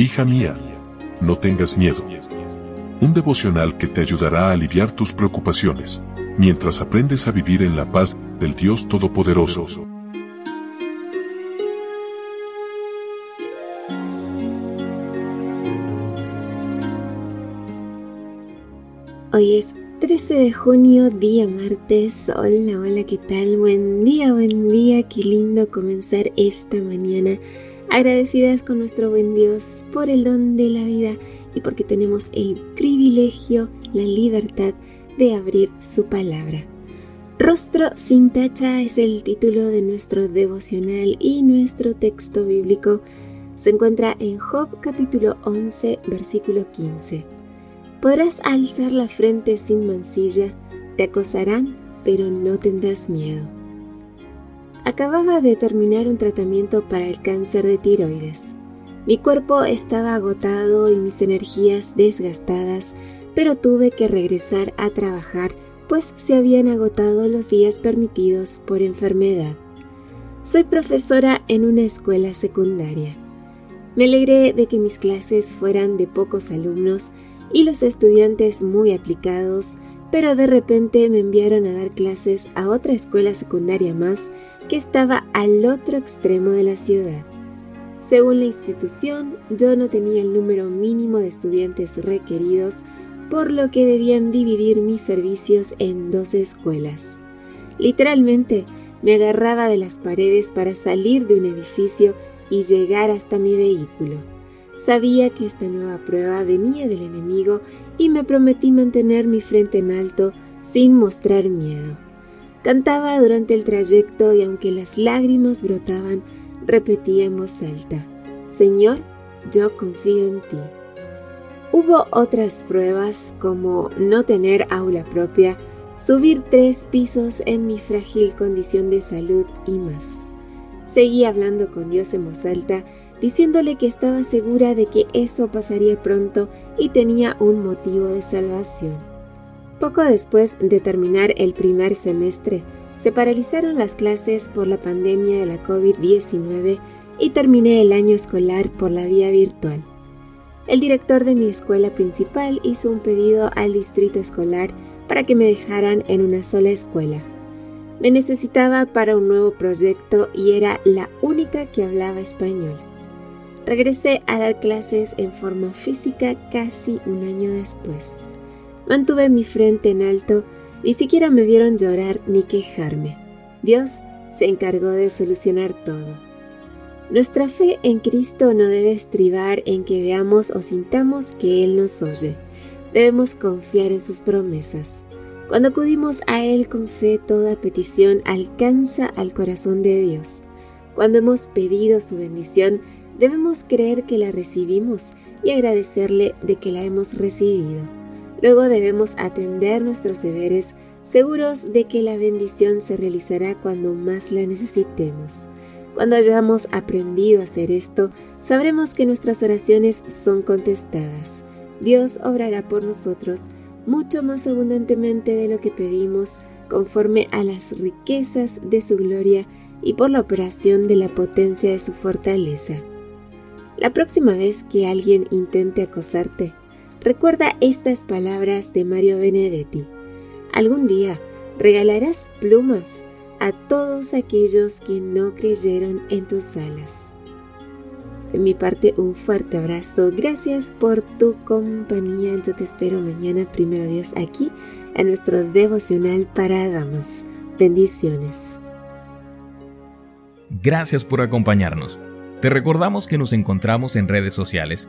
Hija mía, no tengas miedo. Un devocional que te ayudará a aliviar tus preocupaciones, mientras aprendes a vivir en la paz del Dios Todopoderoso. Hoy es 13 de junio, día martes. Hola, hola, ¿qué tal? Buen día, buen día. Qué lindo comenzar esta mañana agradecidas con nuestro buen Dios por el don de la vida y porque tenemos el privilegio, la libertad de abrir su palabra. Rostro sin tacha es el título de nuestro devocional y nuestro texto bíblico se encuentra en Job capítulo 11 versículo 15. Podrás alzar la frente sin mancilla, te acosarán, pero no tendrás miedo. Acababa de terminar un tratamiento para el cáncer de tiroides. Mi cuerpo estaba agotado y mis energías desgastadas, pero tuve que regresar a trabajar pues se habían agotado los días permitidos por enfermedad. Soy profesora en una escuela secundaria. Me alegré de que mis clases fueran de pocos alumnos y los estudiantes muy aplicados, pero de repente me enviaron a dar clases a otra escuela secundaria más que estaba al otro extremo de la ciudad. Según la institución, yo no tenía el número mínimo de estudiantes requeridos, por lo que debían dividir mis servicios en dos escuelas. Literalmente, me agarraba de las paredes para salir de un edificio y llegar hasta mi vehículo. Sabía que esta nueva prueba venía del enemigo y me prometí mantener mi frente en alto sin mostrar miedo. Cantaba durante el trayecto y aunque las lágrimas brotaban, repetía en voz alta, Señor, yo confío en ti. Hubo otras pruebas como no tener aula propia, subir tres pisos en mi frágil condición de salud y más. Seguí hablando con Dios en voz alta, diciéndole que estaba segura de que eso pasaría pronto y tenía un motivo de salvación. Poco después de terminar el primer semestre, se paralizaron las clases por la pandemia de la COVID-19 y terminé el año escolar por la vía virtual. El director de mi escuela principal hizo un pedido al distrito escolar para que me dejaran en una sola escuela. Me necesitaba para un nuevo proyecto y era la única que hablaba español. Regresé a dar clases en forma física casi un año después. Mantuve mi frente en alto, ni siquiera me vieron llorar ni quejarme. Dios se encargó de solucionar todo. Nuestra fe en Cristo no debe estribar en que veamos o sintamos que Él nos oye. Debemos confiar en sus promesas. Cuando acudimos a Él con fe, toda petición alcanza al corazón de Dios. Cuando hemos pedido su bendición, debemos creer que la recibimos y agradecerle de que la hemos recibido. Luego debemos atender nuestros deberes seguros de que la bendición se realizará cuando más la necesitemos. Cuando hayamos aprendido a hacer esto, sabremos que nuestras oraciones son contestadas. Dios obrará por nosotros mucho más abundantemente de lo que pedimos, conforme a las riquezas de su gloria y por la operación de la potencia de su fortaleza. La próxima vez que alguien intente acosarte, Recuerda estas palabras de Mario Benedetti. Algún día regalarás plumas a todos aquellos que no creyeron en tus alas. De mi parte, un fuerte abrazo. Gracias por tu compañía. Yo te espero mañana, primero Dios, aquí en nuestro devocional para damas. Bendiciones. Gracias por acompañarnos. Te recordamos que nos encontramos en redes sociales